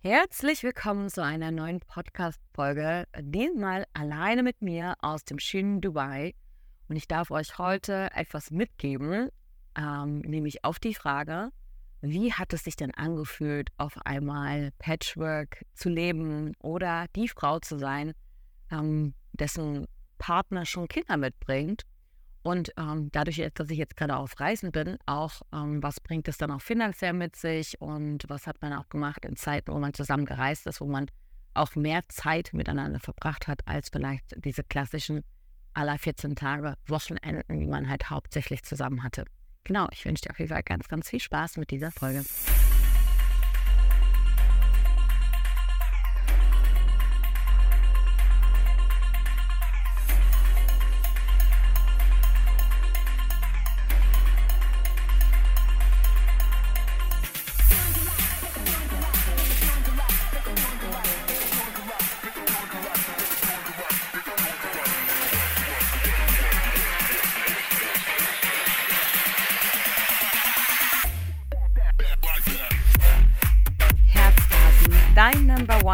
Herzlich willkommen zu einer neuen Podcast-Folge. Diesmal alleine mit mir aus dem schönen Dubai. Und ich darf euch heute etwas mitgeben, ähm, nämlich auf die Frage, wie hat es sich denn angefühlt, auf einmal Patchwork zu leben oder die Frau zu sein, ähm, dessen Partner schon Kinder mitbringt und ähm, dadurch, dass ich jetzt gerade auf Reisen bin, auch, ähm, was bringt es dann auch finanziell mit sich und was hat man auch gemacht in Zeiten, wo man zusammen gereist ist, wo man auch mehr Zeit miteinander verbracht hat, als vielleicht diese klassischen aller 14 Tage Wochenenden, die man halt hauptsächlich zusammen hatte. Genau, ich wünsche dir auf jeden Fall ganz, ganz viel Spaß mit dieser Folge.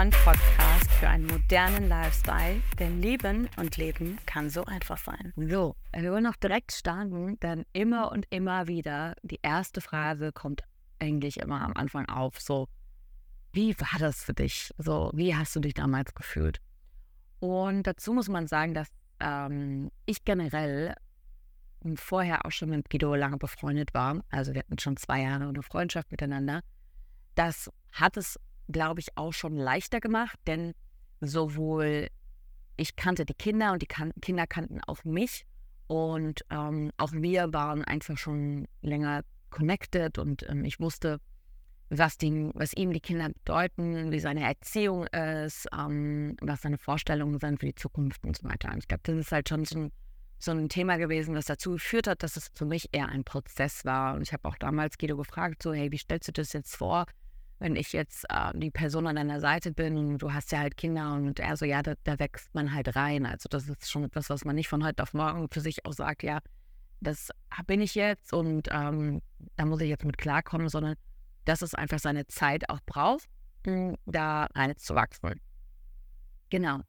One Podcast für einen modernen Lifestyle, denn Leben und Leben kann so einfach sein. So, wir wollen noch direkt starten, denn immer und immer wieder die erste Frage kommt eigentlich immer am Anfang auf, so, wie war das für dich? So, wie hast du dich damals gefühlt? Und dazu muss man sagen, dass ähm, ich generell vorher auch schon mit Guido lange befreundet war. Also wir hatten schon zwei Jahre eine Freundschaft miteinander. Das hat es glaube ich, auch schon leichter gemacht, denn sowohl ich kannte die Kinder und die kan Kinder kannten auch mich und ähm, auch wir waren einfach schon länger connected und ähm, ich wusste, was, die, was ihm die Kinder bedeuten, wie seine Erziehung ist, ähm, was seine Vorstellungen sind für die Zukunft und so weiter. Und ich glaube, das ist halt schon so ein, so ein Thema gewesen, das dazu geführt hat, dass es für mich eher ein Prozess war. Und ich habe auch damals Guido gefragt, so, hey, wie stellst du das jetzt vor? Wenn ich jetzt äh, die Person an deiner Seite bin und du hast ja halt Kinder und er so, ja, da, da, wächst man halt rein. Also das ist schon etwas, was man nicht von heute auf morgen für sich auch sagt, ja, das bin ich jetzt und ähm, da muss ich jetzt mit klarkommen, sondern dass es einfach seine Zeit auch braucht, da reinzuwachsen. Genau.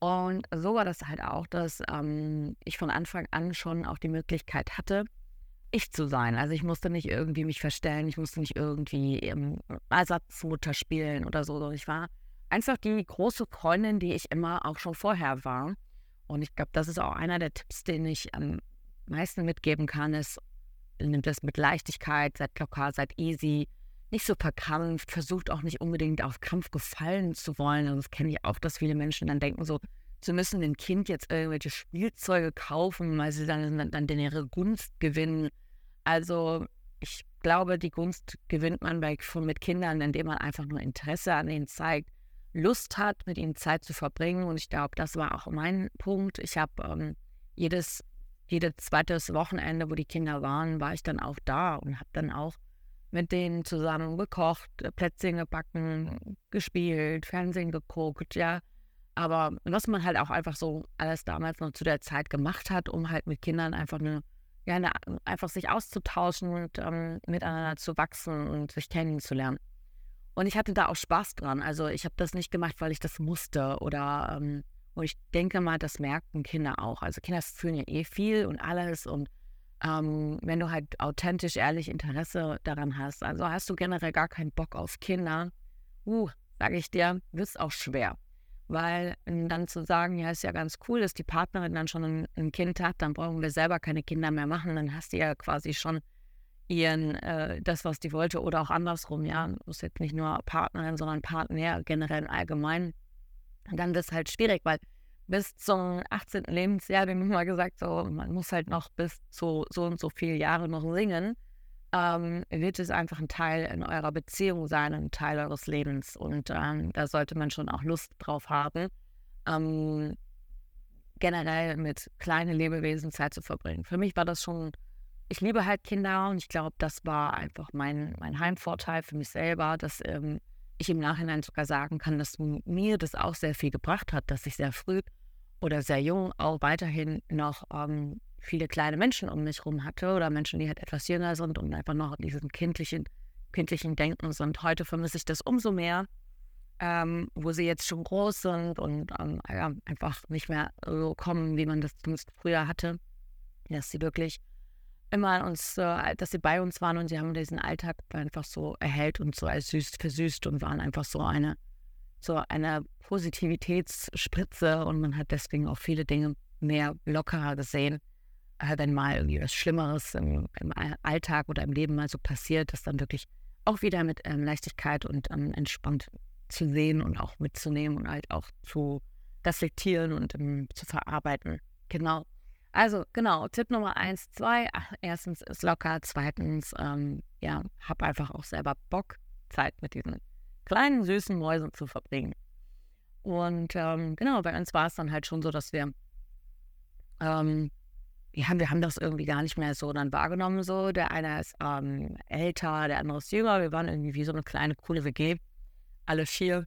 Und so war das halt auch, dass ähm, ich von Anfang an schon auch die Möglichkeit hatte, ich zu sein. Also ich musste nicht irgendwie mich verstellen, ich musste nicht irgendwie ähm, Ersatzmutter spielen oder so. Ich war einfach die große Freundin, die ich immer auch schon vorher war. Und ich glaube, das ist auch einer der Tipps, den ich am meisten mitgeben kann, ist, nimmt das mit Leichtigkeit, seid locker, seid easy, nicht so verkrampft, versucht auch nicht unbedingt auf Krampf gefallen zu wollen. Also das kenne ich auch, dass viele Menschen dann denken so, sie müssen dem Kind jetzt irgendwelche Spielzeuge kaufen, weil sie dann, dann, dann ihre Gunst gewinnen. Also ich glaube, die Gunst gewinnt man bei, mit Kindern, indem man einfach nur Interesse an ihnen zeigt, Lust hat, mit ihnen Zeit zu verbringen. Und ich glaube, das war auch mein Punkt. Ich habe ähm, jedes, jedes zweites Wochenende, wo die Kinder waren, war ich dann auch da und habe dann auch mit denen zusammen gekocht, Plätzchen gebacken, gespielt, Fernsehen geguckt, ja. Aber was man halt auch einfach so alles damals noch zu der Zeit gemacht hat, um halt mit Kindern einfach eine, ja, eine, einfach sich auszutauschen und ähm, miteinander zu wachsen und sich kennenzulernen. Und ich hatte da auch Spaß dran. Also ich habe das nicht gemacht, weil ich das musste oder ähm, und ich denke mal, das merken Kinder auch. Also Kinder fühlen ja eh viel und alles und ähm, wenn du halt authentisch, ehrlich Interesse daran hast, also hast du generell gar keinen Bock auf Kinder, uh, sage ich dir, wird es auch schwer. Weil dann zu sagen, ja, ist ja ganz cool, dass die Partnerin dann schon ein, ein Kind hat, dann brauchen wir selber keine Kinder mehr machen, dann hast du ja quasi schon ihren, äh, das, was die wollte, oder auch andersrum, ja, du bist jetzt nicht nur Partnerin, sondern Partner generell allgemein. Und dann wird es halt schwierig, weil bis zum 18. Lebensjahr, wie mal gesagt, so, man muss halt noch bis zu so und so viele Jahre noch singen ähm, wird es einfach ein Teil in eurer Beziehung sein, ein Teil eures Lebens. Und ähm, da sollte man schon auch Lust drauf haben, ähm, generell mit kleinen Lebewesen Zeit zu verbringen. Für mich war das schon, ich liebe halt Kinder und ich glaube, das war einfach mein, mein Heimvorteil für mich selber, dass ähm, ich im Nachhinein sogar sagen kann, dass mir das auch sehr viel gebracht hat, dass ich sehr früh oder sehr jung auch weiterhin noch ähm, viele kleine Menschen um mich herum hatte oder Menschen, die halt etwas jünger sind und einfach noch diesen kindlichen, kindlichen Denken sind. Heute vermisse ich das umso mehr, ähm, wo sie jetzt schon groß sind und ähm, ja, einfach nicht mehr so kommen, wie man das früher hatte. Dass sie wirklich immer uns, äh, dass sie bei uns waren und sie haben diesen Alltag einfach so erhellt und so als süß versüßt und waren einfach so eine, so eine Positivitätsspritze und man hat deswegen auch viele Dinge mehr lockerer gesehen, wenn mal irgendwie was Schlimmeres im, im, Alltag oder im Leben mal so passiert, dass dann wirklich auch wieder mit ähm, Leichtigkeit und ähm, entspannt zu sehen und auch mitzunehmen und halt auch zu reflektieren und ähm, zu verarbeiten. Genau. Also genau, Tipp Nummer eins, zwei. Erstens ist locker, zweitens, ähm, ja, hab einfach auch selber Bock, Zeit mit diesen kleinen süßen Mäusen zu verbringen. Und ähm, genau, bei uns war es dann halt schon so, dass wir, ähm, ja, wir haben das irgendwie gar nicht mehr so dann wahrgenommen. So, der eine ist ähm, älter, der andere ist jünger. Wir waren irgendwie wie so eine kleine coole WG. Alle vier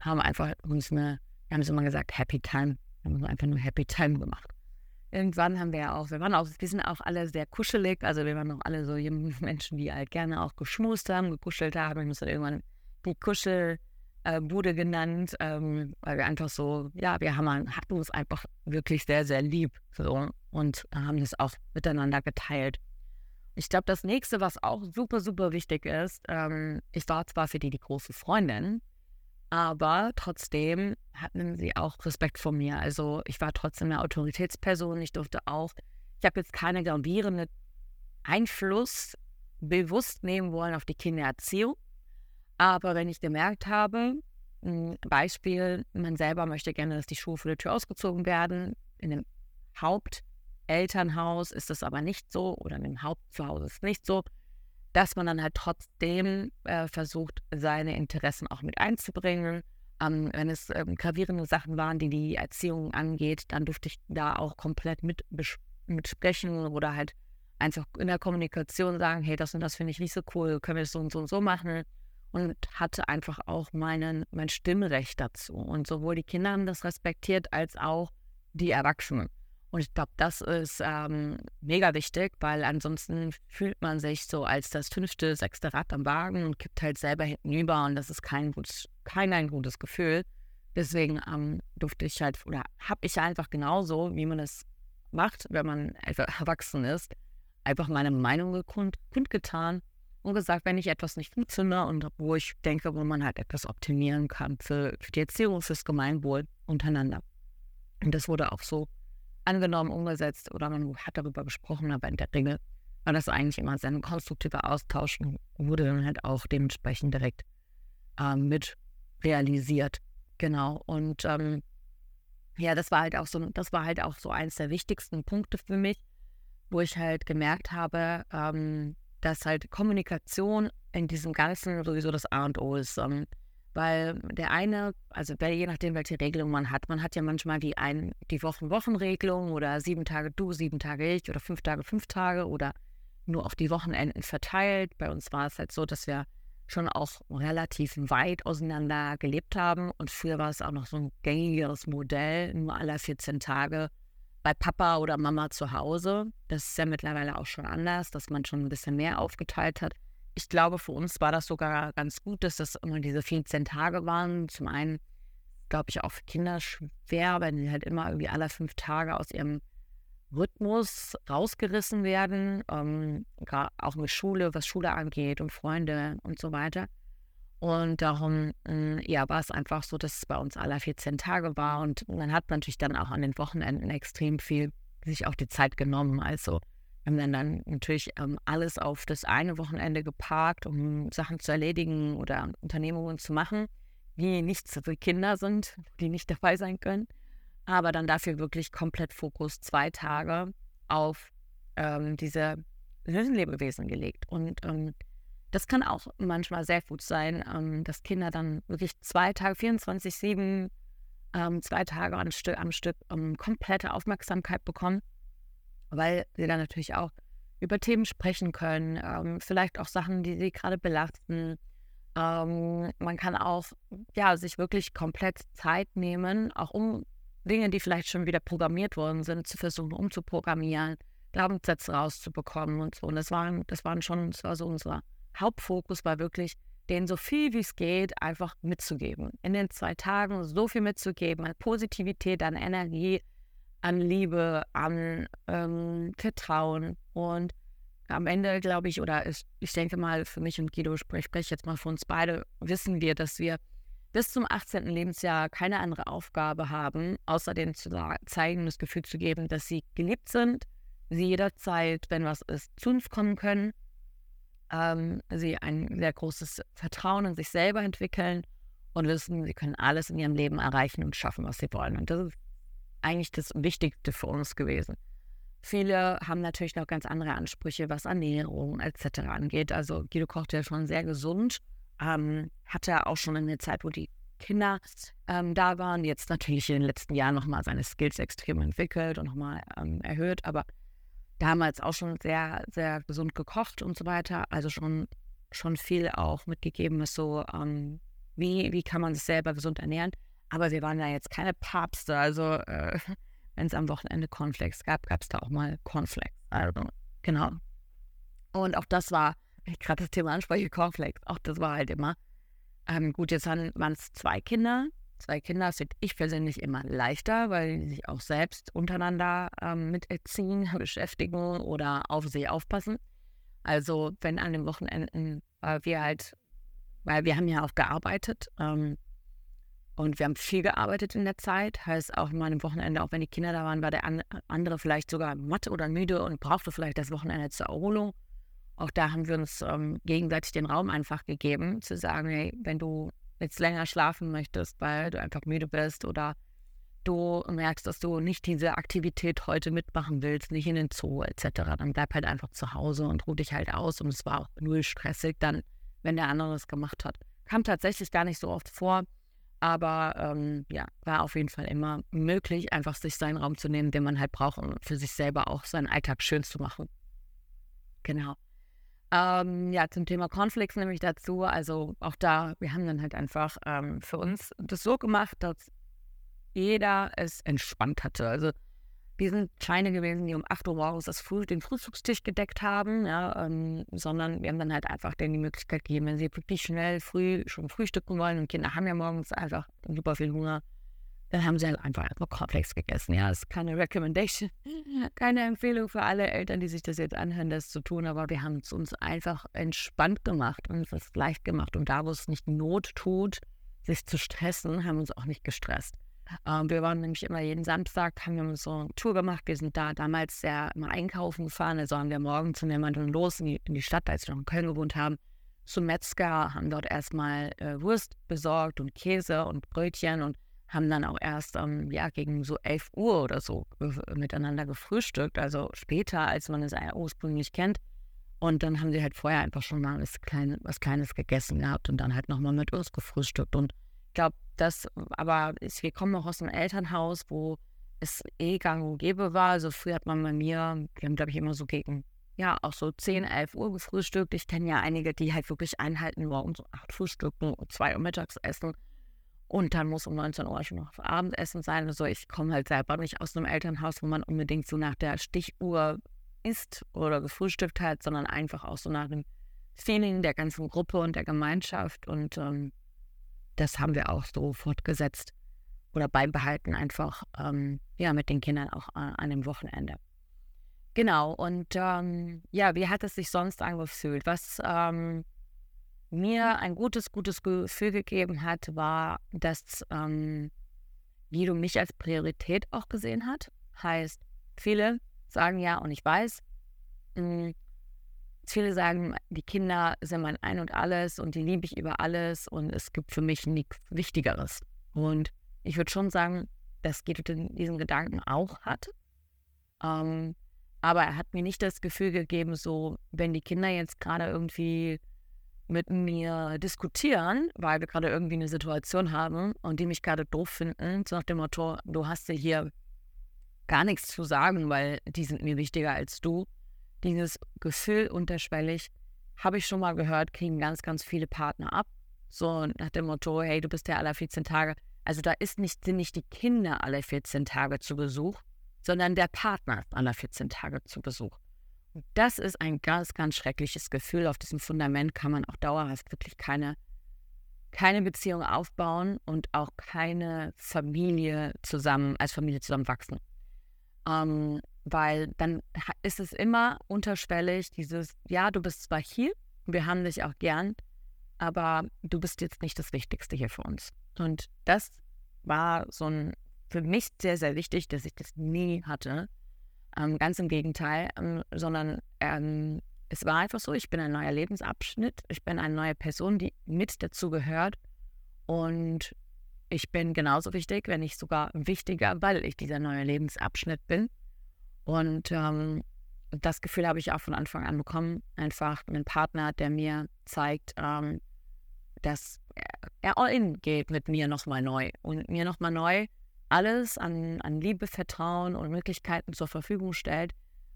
haben einfach uns eine, wir haben es immer gesagt, Happy Time. Wir haben einfach nur Happy Time gemacht irgendwann haben wir ja auch, wir waren auch, wir sind auch alle sehr kuschelig, also wir waren auch alle so Menschen, die halt gerne auch geschmust haben, gekuschelt haben. Ich muss dann irgendwann die Kuschelbude genannt, ähm, weil wir einfach so, ja, wir haben, hatten uns einfach wirklich sehr, sehr lieb so, und haben das auch miteinander geteilt. Ich glaube, das nächste, was auch super, super wichtig ist, ähm, ich war zwar für die die große Freundin, aber trotzdem hatten sie auch Respekt vor mir. Also ich war trotzdem eine Autoritätsperson. Ich durfte auch, ich habe jetzt keine gravierende Einfluss bewusst nehmen wollen auf die Kindererziehung. Aber wenn ich gemerkt habe, ein Beispiel, man selber möchte gerne, dass die Schuhe vor der Tür ausgezogen werden. In dem Hauptelternhaus ist das aber nicht so oder dem Hauptzuhause ist es nicht so dass man dann halt trotzdem äh, versucht, seine Interessen auch mit einzubringen. Ähm, wenn es ähm, gravierende Sachen waren, die die Erziehung angeht, dann durfte ich da auch komplett mit, mit sprechen oder halt einfach in der Kommunikation sagen, hey, das und das finde ich nicht so cool, können wir es so und so und so machen. Und hatte einfach auch meinen, mein Stimmrecht dazu. Und sowohl die Kinder haben das respektiert, als auch die Erwachsenen. Und ich glaube, das ist ähm, mega wichtig, weil ansonsten fühlt man sich so als das fünfte, sechste Rad am Wagen und kippt halt selber hintenüber und das ist kein gutes, kein ein gutes Gefühl. Deswegen ähm, durfte ich halt, oder habe ich einfach genauso, wie man es macht, wenn man erwachsen ist, einfach meine Meinung kund, kundgetan und gesagt, wenn ich etwas nicht gut und wo ich denke, wo man halt etwas optimieren kann für, für die Erziehung, fürs Gemeinwohl untereinander. Und das wurde auch so angenommen, umgesetzt oder man hat darüber gesprochen, aber in der Regel war das eigentlich immer ein konstruktiver Austausch und wurde dann halt auch dementsprechend direkt ähm, mit realisiert. Genau. Und ähm, ja, das war halt auch so, das war halt auch so eins der wichtigsten Punkte für mich, wo ich halt gemerkt habe, ähm, dass halt Kommunikation in diesem Ganzen sowieso das A und O ist. Ähm, weil der eine, also je nachdem, welche Regelung man hat, man hat ja manchmal die, ein, die Wochen-Wochen-Regelung oder sieben Tage du, sieben Tage ich oder fünf Tage, fünf Tage oder nur auf die Wochenenden verteilt. Bei uns war es halt so, dass wir schon auch relativ weit auseinander gelebt haben und früher war es auch noch so ein gängigeres Modell, nur alle 14 Tage bei Papa oder Mama zu Hause. Das ist ja mittlerweile auch schon anders, dass man schon ein bisschen mehr aufgeteilt hat ich glaube, für uns war das sogar ganz gut, dass das immer diese 14 Tage waren. Zum einen, glaube ich, auch für Kinder schwer, wenn sie halt immer irgendwie alle fünf Tage aus ihrem Rhythmus rausgerissen werden, ähm, auch mit Schule, was Schule angeht und Freunde und so weiter. Und darum, äh, ja, war es einfach so, dass es bei uns alle 14 Tage war und man hat natürlich dann auch an den Wochenenden extrem viel sich auch die Zeit genommen. Also wir haben dann, dann natürlich ähm, alles auf das eine Wochenende geparkt, um Sachen zu erledigen oder Unternehmungen zu machen, die nicht für Kinder sind, die nicht dabei sein können. Aber dann dafür wirklich komplett Fokus zwei Tage auf ähm, diese Lebewesen gelegt. Und ähm, das kann auch manchmal sehr gut sein, ähm, dass Kinder dann wirklich zwei Tage, 24-7, ähm, zwei Tage am Stück, am Stück ähm, komplette Aufmerksamkeit bekommen weil sie dann natürlich auch über Themen sprechen können, ähm, vielleicht auch Sachen, die sie gerade belasten. Ähm, man kann auch ja, sich wirklich komplett Zeit nehmen, auch um Dinge, die vielleicht schon wieder programmiert worden sind, zu versuchen umzuprogrammieren, Glaubenssätze rauszubekommen und so. Und das waren, das waren schon, das war so unser Hauptfokus, war wirklich denen so viel wie es geht einfach mitzugeben. In den zwei Tagen so viel mitzugeben an Positivität, an Energie, an Liebe, an ähm, Vertrauen. Und am Ende, glaube ich, oder ich, ich denke mal, für mich und Guido, spreche jetzt mal für uns beide, wissen wir, dass wir bis zum 18. Lebensjahr keine andere Aufgabe haben, außer denen zu zeigen, das Gefühl zu geben, dass sie geliebt sind, sie jederzeit, wenn was ist, zu uns kommen können, ähm, sie ein sehr großes Vertrauen in sich selber entwickeln und wissen, sie können alles in ihrem Leben erreichen und schaffen, was sie wollen. Und das ist eigentlich das Wichtigste für uns gewesen. Viele haben natürlich noch ganz andere Ansprüche, was Ernährung etc. angeht. Also Guido kocht ja schon sehr gesund, ähm, hatte auch schon in der Zeit, wo die Kinder ähm, da waren, jetzt natürlich in den letzten Jahren nochmal seine Skills extrem entwickelt und nochmal ähm, erhöht, aber damals auch schon sehr, sehr gesund gekocht und so weiter. Also schon, schon viel auch mitgegeben, was so, ähm, wie, wie kann man sich selber gesund ernähren. Aber wir waren ja jetzt keine Papste. Also, äh, wenn es am Wochenende Cornflakes gab, gab es da auch mal Cornflakes. Also, genau. Und auch das war, ich gerade das Thema anspreche, Cornflakes, auch das war halt immer. Ähm, gut, jetzt waren es zwei Kinder. Zwei Kinder finde ich persönlich immer leichter, weil die sich auch selbst untereinander ähm, mit erziehen, beschäftigen oder auf sie aufpassen. Also wenn an den Wochenenden äh, wir halt, weil wir haben ja auch gearbeitet, ähm, und wir haben viel gearbeitet in der Zeit. Heißt auch mal am Wochenende, auch wenn die Kinder da waren, war der andere vielleicht sogar matt oder müde und brauchte vielleicht das Wochenende zur Erholung. Auch da haben wir uns ähm, gegenseitig den Raum einfach gegeben, zu sagen, hey, wenn du jetzt länger schlafen möchtest, weil du einfach müde bist oder du merkst, dass du nicht diese Aktivität heute mitmachen willst, nicht in den Zoo etc., dann bleib halt einfach zu Hause und ruh dich halt aus. Und es war auch null stressig dann, wenn der andere es gemacht hat. Kam tatsächlich gar nicht so oft vor. Aber ähm, ja, war auf jeden Fall immer möglich, einfach sich seinen Raum zu nehmen, den man halt braucht, um für sich selber auch seinen Alltag schön zu machen. Genau. Ähm, ja, zum Thema Cornflakes nämlich dazu. Also auch da, wir haben dann halt einfach ähm, für uns das so gemacht, dass jeder es entspannt hatte. Also wir sind keine gewesen, die um 8 Uhr morgens das Früh, den Frühstückstisch gedeckt haben, ja, ähm, sondern wir haben dann halt einfach denen die Möglichkeit gegeben, wenn sie wirklich schnell früh schon frühstücken wollen und Kinder haben ja morgens einfach super viel Hunger, dann haben sie halt einfach einfach Cornflakes gegessen. Ja, ist keine Recommendation, keine Empfehlung für alle Eltern, die sich das jetzt anhören, das zu tun, aber wir haben es uns einfach entspannt gemacht und es leicht gemacht und da, wo es nicht Not tut, sich zu stressen, haben wir uns auch nicht gestresst. Ähm, wir waren nämlich immer jeden Samstag, haben wir so eine Tour gemacht. Wir sind da damals sehr immer einkaufen gefahren. Also haben wir morgens sind wir mal los in die, in die Stadt, als wir noch in Köln gewohnt haben, zum Metzger, haben dort erstmal äh, Wurst besorgt und Käse und Brötchen und haben dann auch erst ähm, ja, gegen so 11 Uhr oder so miteinander gefrühstückt, also später, als man es ursprünglich kennt. Und dann haben sie halt vorher einfach schon mal was, Kleine, was Kleines gegessen gehabt und dann halt nochmal mit uns gefrühstückt. Und ich glaube, das aber ist, wir kommen auch aus einem Elternhaus, wo es eh gang und gäbe war. Also früher hat man bei mir, wir haben glaube ich immer so gegen, ja, auch so 10, 11 Uhr gefrühstückt. Ich kenne ja einige, die halt wirklich einhalten, morgens um 8 frühstücken und 2 Uhr mittags essen. Und dann muss um 19 Uhr schon noch Abendessen sein. Also ich komme halt selber nicht aus einem Elternhaus, wo man unbedingt so nach der Stichuhr isst oder gefrühstückt hat, sondern einfach auch so nach dem Feeling der ganzen Gruppe und der Gemeinschaft. Und ähm, das haben wir auch so fortgesetzt oder beibehalten, einfach ähm, ja, mit den Kindern auch äh, an dem Wochenende. Genau, und ähm, ja, wie hat es sich sonst angefühlt? Was ähm, mir ein gutes, gutes Gefühl gegeben hat, war, dass ähm, Guido mich als Priorität auch gesehen hat. Heißt, viele sagen ja, und ich weiß, mh, hm, Viele sagen, die Kinder sind mein Ein und Alles und die liebe ich über alles und es gibt für mich nichts Wichtigeres. Und ich würde schon sagen, dass Guido diesen Gedanken auch hat. Ähm, aber er hat mir nicht das Gefühl gegeben, so, wenn die Kinder jetzt gerade irgendwie mit mir diskutieren, weil wir gerade irgendwie eine Situation haben und die mich gerade doof finden, so nach dem Motto, du hast ja hier gar nichts zu sagen, weil die sind mir wichtiger als du, dieses Gefühl unterschwellig, habe ich schon mal gehört, kriegen ganz, ganz viele Partner ab. So nach dem Motto, hey, du bist ja alle 14 Tage. Also da ist nicht, sind nicht die Kinder alle 14 Tage zu Besuch, sondern der Partner alle 14 Tage zu Besuch. das ist ein ganz, ganz schreckliches Gefühl. Auf diesem Fundament kann man auch dauerhaft wirklich keine, keine Beziehung aufbauen und auch keine Familie zusammen, als Familie zusammenwachsen. Ähm, weil dann ist es immer unterschwellig, dieses, ja, du bist zwar hier, wir haben dich auch gern, aber du bist jetzt nicht das Wichtigste hier für uns. Und das war so ein, für mich sehr, sehr wichtig, dass ich das nie hatte. Ähm, ganz im Gegenteil, ähm, sondern ähm, es war einfach so, ich bin ein neuer Lebensabschnitt, ich bin eine neue Person, die mit dazu gehört und ich bin genauso wichtig, wenn nicht sogar wichtiger, weil ich dieser neue Lebensabschnitt bin. Und ähm, das Gefühl habe ich auch von Anfang an bekommen. Einfach einen Partner, der mir zeigt, ähm, dass er all in geht mit mir nochmal neu und mir nochmal neu alles an, an Liebe, Vertrauen und Möglichkeiten zur Verfügung stellt,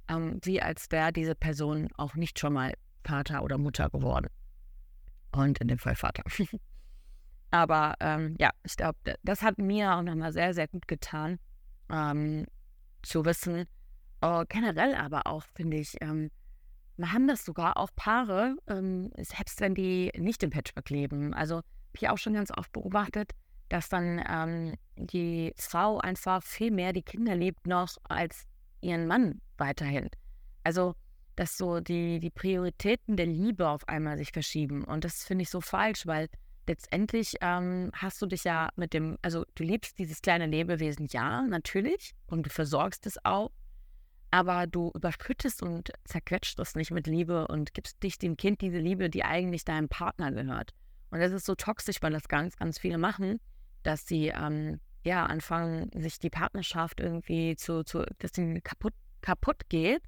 ähm, wie als wäre diese Person auch nicht schon mal Vater oder Mutter geworden. Und in dem Fall Vater. aber ähm, ja, ich glaube, das hat mir auch nochmal sehr, sehr gut getan, ähm, zu wissen, oh, generell aber auch, finde ich, ähm, haben das sogar auch Paare, ähm, selbst wenn die nicht im Patchwork leben. Also habe ich auch schon ganz oft beobachtet, dass dann ähm, die Frau einfach viel mehr die Kinder liebt noch als ihren Mann weiterhin. Also, dass so die, die Prioritäten der Liebe auf einmal sich verschieben. Und das finde ich so falsch, weil letztendlich ähm, hast du dich ja mit dem, also du liebst dieses kleine Lebewesen, ja, natürlich, und du versorgst es auch, aber du überschüttest und zerquetscht es nicht mit Liebe und gibst dich dem Kind diese Liebe, die eigentlich deinem Partner gehört. Und das ist so toxisch, weil das ganz, ganz viele machen, dass sie ähm, ja anfangen, sich die Partnerschaft irgendwie zu, zu dass sie kaputt, kaputt geht,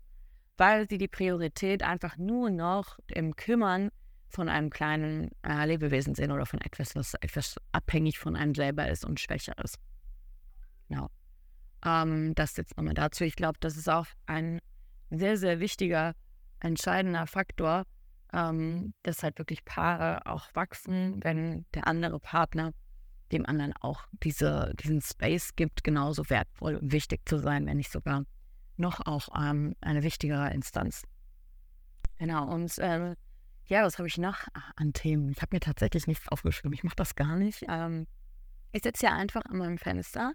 weil sie die Priorität einfach nur noch im Kümmern von einem kleinen äh, Lebewesen sehen oder von etwas, was etwas abhängig von einem selber ist und schwächer ist. Genau. Ähm, das jetzt nochmal dazu. Ich glaube, das ist auch ein sehr, sehr wichtiger, entscheidender Faktor, ähm, dass halt wirklich Paare auch wachsen, wenn der andere Partner dem anderen auch diese, diesen Space gibt, genauso wertvoll und wichtig zu sein, wenn nicht sogar noch auch ähm, eine wichtigere Instanz. Genau, und äh, ja, was habe ich noch an Themen? Ich habe mir tatsächlich nichts aufgeschrieben. Ich mache das gar nicht. Ähm, ich sitze ja einfach an meinem Fenster,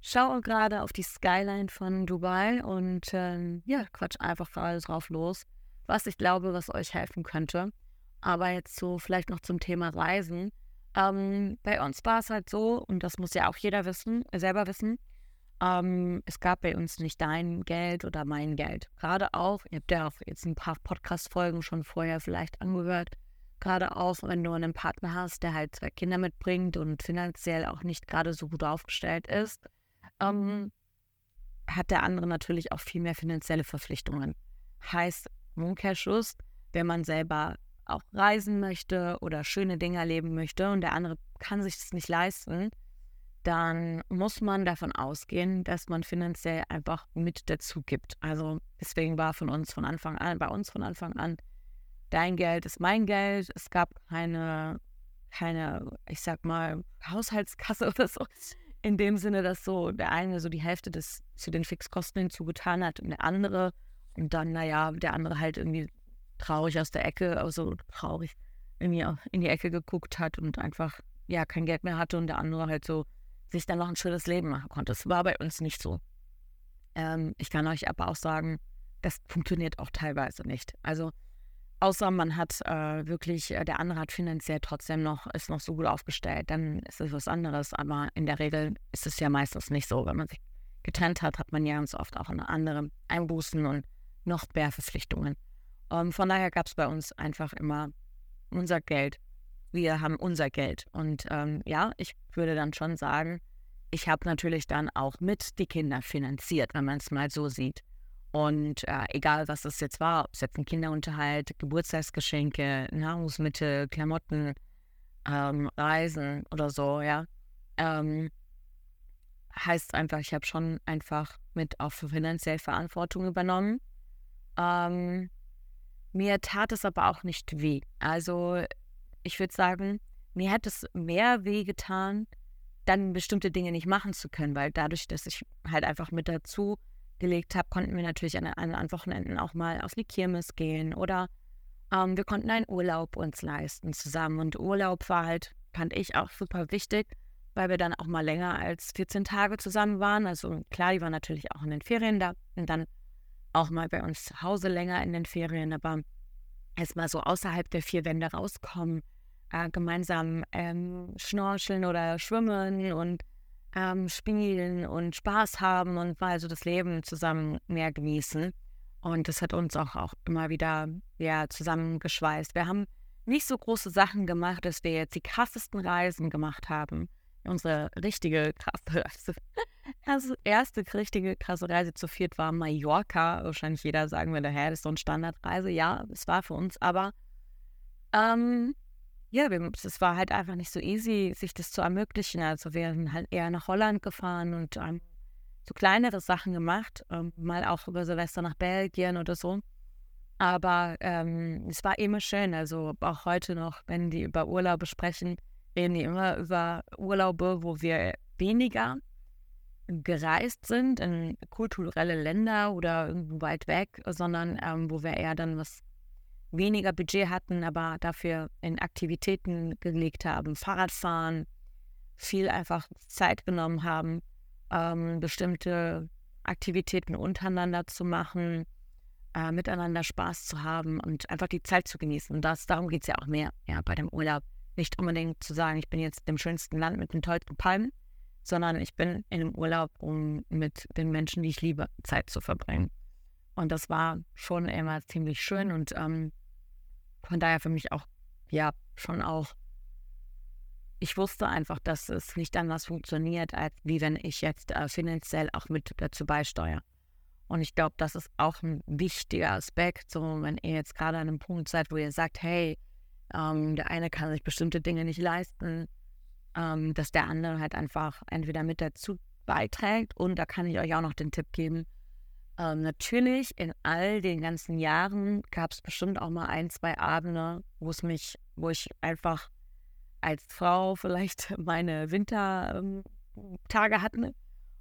schaue gerade auf die Skyline von Dubai und ähm, ja, quatsch einfach gerade drauf los, was ich glaube, was euch helfen könnte. Aber jetzt so vielleicht noch zum Thema Reisen. Ähm, bei uns war es halt so, und das muss ja auch jeder wissen, selber wissen, ähm, es gab bei uns nicht dein Geld oder mein Geld. Gerade auch, ihr habt ja auch jetzt ein paar Podcast-Folgen schon vorher vielleicht angehört, gerade auch, wenn du einen Partner hast, der halt zwei Kinder mitbringt und finanziell auch nicht gerade so gut aufgestellt ist, ähm, hat der andere natürlich auch viel mehr finanzielle Verpflichtungen. Heißt, Umkehrschluss, wenn man selber auch reisen möchte oder schöne Dinge erleben möchte und der andere kann sich das nicht leisten, dann muss man davon ausgehen, dass man finanziell einfach mit dazu gibt. Also deswegen war von uns von Anfang an, bei uns von Anfang an, dein Geld ist mein Geld. Es gab keine, keine, ich sag mal, Haushaltskasse oder so. In dem Sinne, dass so der eine so die Hälfte des zu den Fixkosten hinzugetan hat und der andere und dann, naja, der andere halt irgendwie traurig aus der Ecke, also traurig irgendwie in die Ecke geguckt hat und einfach ja kein Geld mehr hatte und der andere halt so sich dann noch ein schönes Leben machen konnte. Das war bei uns nicht so. Ähm, ich kann euch aber auch sagen, das funktioniert auch teilweise nicht. Also außer man hat äh, wirklich, äh, der andere hat finanziell trotzdem noch, ist noch so gut aufgestellt, dann ist es was anderes. Aber in der Regel ist es ja meistens nicht so. Wenn man sich getrennt hat, hat man ja ganz oft auch eine andere Einbußen und noch mehr Verpflichtungen. Ähm, von daher gab es bei uns einfach immer unser Geld wir haben unser Geld. Und ähm, ja, ich würde dann schon sagen, ich habe natürlich dann auch mit die Kinder finanziert, wenn man es mal so sieht. Und äh, egal, was es jetzt war, ob es jetzt ein Kinderunterhalt, Geburtstagsgeschenke, Nahrungsmittel, Klamotten, ähm, Reisen oder so, ja, ähm, heißt einfach, ich habe schon einfach mit auch für finanziell Verantwortung übernommen. Ähm, mir tat es aber auch nicht weh. Also ich würde sagen, mir hätte es mehr wehgetan, dann bestimmte Dinge nicht machen zu können, weil dadurch, dass ich halt einfach mit dazu gelegt habe, konnten wir natürlich an, an, Wochenenden auch mal auf die Kirmes gehen oder ähm, wir konnten einen Urlaub uns leisten zusammen. Und Urlaub war halt, fand ich auch super wichtig, weil wir dann auch mal länger als 14 Tage zusammen waren. Also klar, die waren natürlich auch in den Ferien da und dann auch mal bei uns zu Hause länger in den Ferien, aber erstmal so außerhalb der vier Wände rauskommen, äh, gemeinsam ähm, schnorcheln oder schwimmen und ähm, spielen und Spaß haben und mal so das Leben zusammen mehr genießen. Und das hat uns auch, auch immer wieder ja, zusammengeschweißt. Wir haben nicht so große Sachen gemacht, dass wir jetzt die krassesten Reisen gemacht haben. Unsere richtige krasse Reise, also erste richtige krasse Reise zu viert war Mallorca. Wahrscheinlich jeder sagen würde, hä, das ist so eine Standardreise. Ja, es war für uns, aber ähm, ja, es war halt einfach nicht so easy, sich das zu ermöglichen. Also wir sind halt eher nach Holland gefahren und ähm, so kleinere Sachen gemacht, ähm, mal auch über Silvester nach Belgien oder so. Aber ähm, es war immer schön. Also auch heute noch, wenn die über Urlaube sprechen, reden die immer über Urlaube, wo wir weniger gereist sind in kulturelle Länder oder irgendwo weit weg, sondern ähm, wo wir eher dann was weniger Budget hatten, aber dafür in Aktivitäten gelegt haben, Fahrradfahren, viel einfach Zeit genommen haben, ähm, bestimmte Aktivitäten untereinander zu machen, äh, miteinander Spaß zu haben und einfach die Zeit zu genießen. Und das, darum geht es ja auch mehr ja, bei dem Urlaub. Nicht unbedingt zu sagen, ich bin jetzt im schönsten Land mit den tollsten Palmen, sondern ich bin in dem Urlaub, um mit den Menschen, die ich liebe, Zeit zu verbringen. Und das war schon immer ziemlich schön und ähm, von daher für mich auch, ja, schon auch ich wusste einfach, dass es nicht anders funktioniert, als wie wenn ich jetzt äh, finanziell auch mit dazu beisteuere. Und ich glaube, das ist auch ein wichtiger Aspekt, so wenn ihr jetzt gerade an einem Punkt seid, wo ihr sagt, hey, ähm, der eine kann sich bestimmte Dinge nicht leisten, ähm, dass der andere halt einfach entweder mit dazu beiträgt und da kann ich euch auch noch den Tipp geben. Ähm, natürlich in all den ganzen Jahren gab es bestimmt auch mal ein, zwei Abende, wo es mich, wo ich einfach als Frau vielleicht meine Wintertage ähm, hatten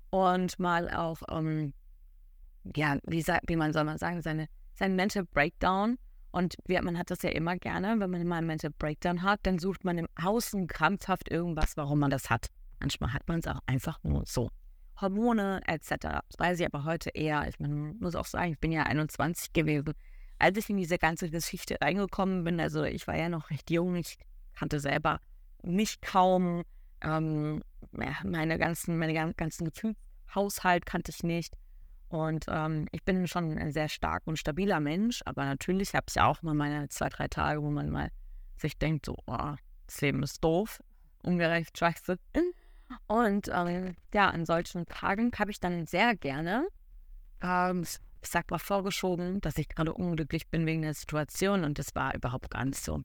und mal auch, ähm, ja, wie, wie man soll man sagen, seine, sein Mental Breakdown. Und wie, man hat das ja immer gerne, wenn man mal einen Mental Breakdown hat, dann sucht man im Außen krampfhaft irgendwas, warum man das hat. Manchmal hat man es auch einfach nur so. Hormone etc. Das weiß ich aber heute eher. Ich mein, muss auch sagen, ich bin ja 21 gewesen. Als ich in diese ganze Geschichte reingekommen bin, also ich war ja noch recht jung, ich kannte selber mich kaum. Ähm, meine ganzen, meine ganzen Gefühlshaushalt kannte ich nicht. Und ähm, ich bin schon ein sehr stark und stabiler Mensch, aber natürlich habe ich auch mal meine zwei, drei Tage, wo man mal sich denkt, so, oh, das Leben ist doof, ungerecht, scheiße. Und ähm, ja, an solchen Tagen habe ich dann sehr gerne, ähm, ich sag mal, vorgeschoben, dass ich gerade unglücklich bin wegen der Situation und das war überhaupt gar nicht so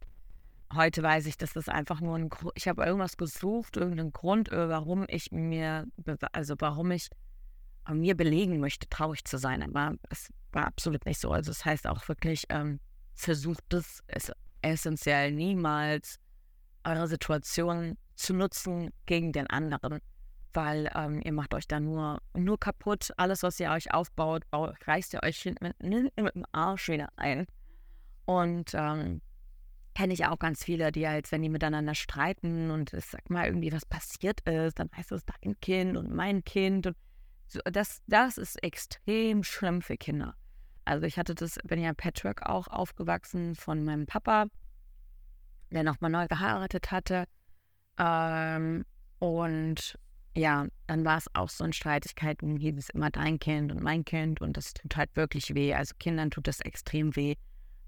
heute weiß ich, dass das einfach nur ein Grund, ich habe irgendwas gesucht, irgendeinen Grund, äh, warum ich mir, also warum ich mir belegen möchte, traurig zu sein. Aber es war absolut nicht so. Also es das heißt auch wirklich, ähm, versucht es essentiell niemals eure Situation zu nutzen gegen den anderen, weil ähm, ihr macht euch da nur, nur kaputt. Alles, was ihr euch aufbaut, reißt ihr euch mit, mit dem Arsch wieder ein. Und ähm, kenne ich auch ganz viele, die halt, wenn die miteinander streiten und es sag mal irgendwie was passiert ist, dann heißt es dein Kind und mein Kind und so, das, das ist extrem schlimm für Kinder. Also ich hatte das, bin ja Patchwork auch aufgewachsen von meinem Papa, der nochmal neu geheiratet hatte. Ähm, und ja, dann war es auch so in Streitigkeiten, hieß es immer dein Kind und mein Kind und das tut halt wirklich weh. Also Kindern tut das extrem weh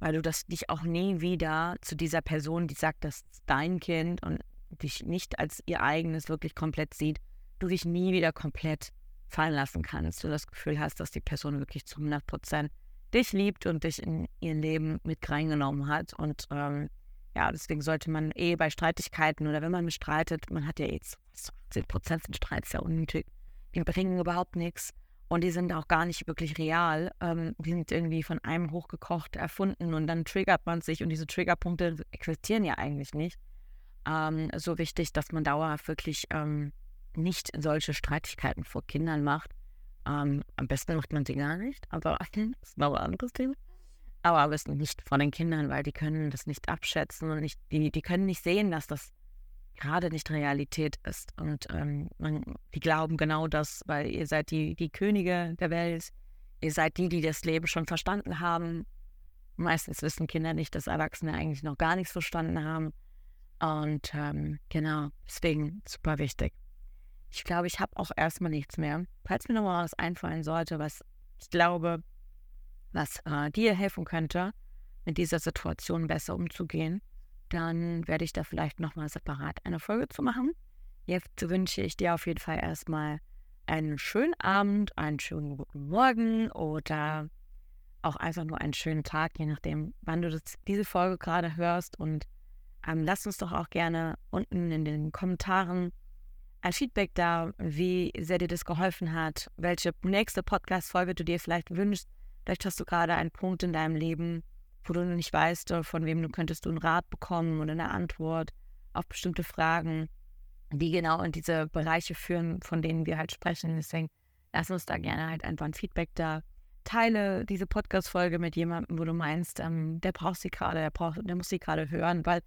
weil du das dich auch nie wieder zu dieser Person, die sagt, das ist dein Kind und dich nicht als ihr eigenes wirklich komplett sieht, du dich nie wieder komplett fallen lassen kannst. Du das Gefühl hast, dass die Person wirklich zu 100 Prozent dich liebt und dich in ihr Leben mit reingenommen hat. Und ähm, ja, deswegen sollte man eh bei Streitigkeiten oder wenn man streitet, man hat ja jetzt 80 Prozent sind Streits ja unnötig, die bringen überhaupt nichts. Und die sind auch gar nicht wirklich real. Ähm, die sind irgendwie von einem hochgekocht erfunden und dann triggert man sich und diese Triggerpunkte existieren ja eigentlich nicht. Ähm, so wichtig, dass man dauerhaft wirklich ähm, nicht solche Streitigkeiten vor Kindern macht, Ähm, am besten macht man sie gar nicht, aber das ist noch ein anderes Thema. Aber am nicht von den Kindern, weil die können das nicht abschätzen und nicht, die, die können nicht sehen, dass das gerade nicht Realität ist. Und ähm, man, die glauben genau das, weil ihr seid die, die Könige der Welt. Ihr seid die, die das Leben schon verstanden haben. Meistens wissen Kinder nicht, dass Erwachsene eigentlich noch gar nichts verstanden haben. Und ähm, genau, deswegen super wichtig. Ich glaube, ich habe auch erstmal nichts mehr. Falls mir nochmal was einfallen sollte, was ich glaube, was äh, dir helfen könnte, mit dieser Situation besser umzugehen, dann werde ich da vielleicht nochmal separat eine Folge zu machen. Jetzt wünsche ich dir auf jeden Fall erstmal einen schönen Abend, einen schönen guten Morgen oder auch einfach nur einen schönen Tag, je nachdem, wann du das, diese Folge gerade hörst. Und ähm, lass uns doch auch gerne unten in den Kommentaren ein Feedback da, wie sehr dir das geholfen hat, welche nächste Podcast-Folge du dir vielleicht wünschst. Vielleicht hast du gerade einen Punkt in deinem Leben, wo du nicht weißt, äh, von wem du könntest du einen Rat bekommen oder eine Antwort auf bestimmte Fragen, die genau in diese Bereiche führen, von denen wir halt sprechen. Deswegen lass uns da gerne halt einfach ein Feedback da. Teile diese Podcast-Folge mit jemandem, wo du meinst, ähm, der braucht sie gerade, der, der muss sie gerade hören, weil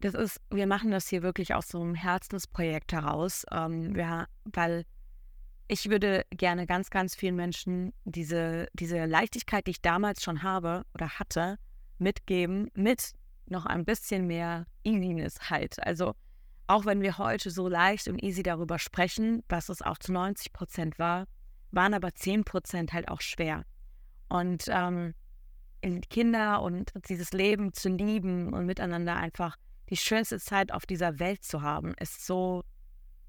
das ist, wir machen das hier wirklich aus so einem Herzensprojekt heraus, ähm, ja, weil ich würde gerne ganz, ganz vielen Menschen diese, diese Leichtigkeit, die ich damals schon habe oder hatte, mitgeben, mit noch ein bisschen mehr Easiness halt. Also auch wenn wir heute so leicht und easy darüber sprechen, was es auch zu 90 Prozent war, waren aber 10 Prozent halt auch schwer. Und ähm, Kinder und dieses Leben zu lieben und miteinander einfach die schönste Zeit auf dieser Welt zu haben, ist so,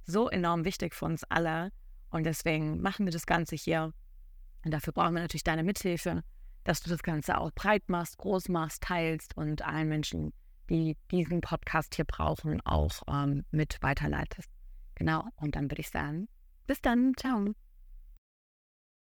so enorm wichtig für uns alle. Und deswegen machen wir das Ganze hier. Und dafür brauchen wir natürlich deine Mithilfe, dass du das Ganze auch breit machst, groß machst, teilst und allen Menschen, die diesen Podcast hier brauchen, auch ähm, mit weiterleitest. Genau. Und dann würde ich sagen, bis dann. Ciao.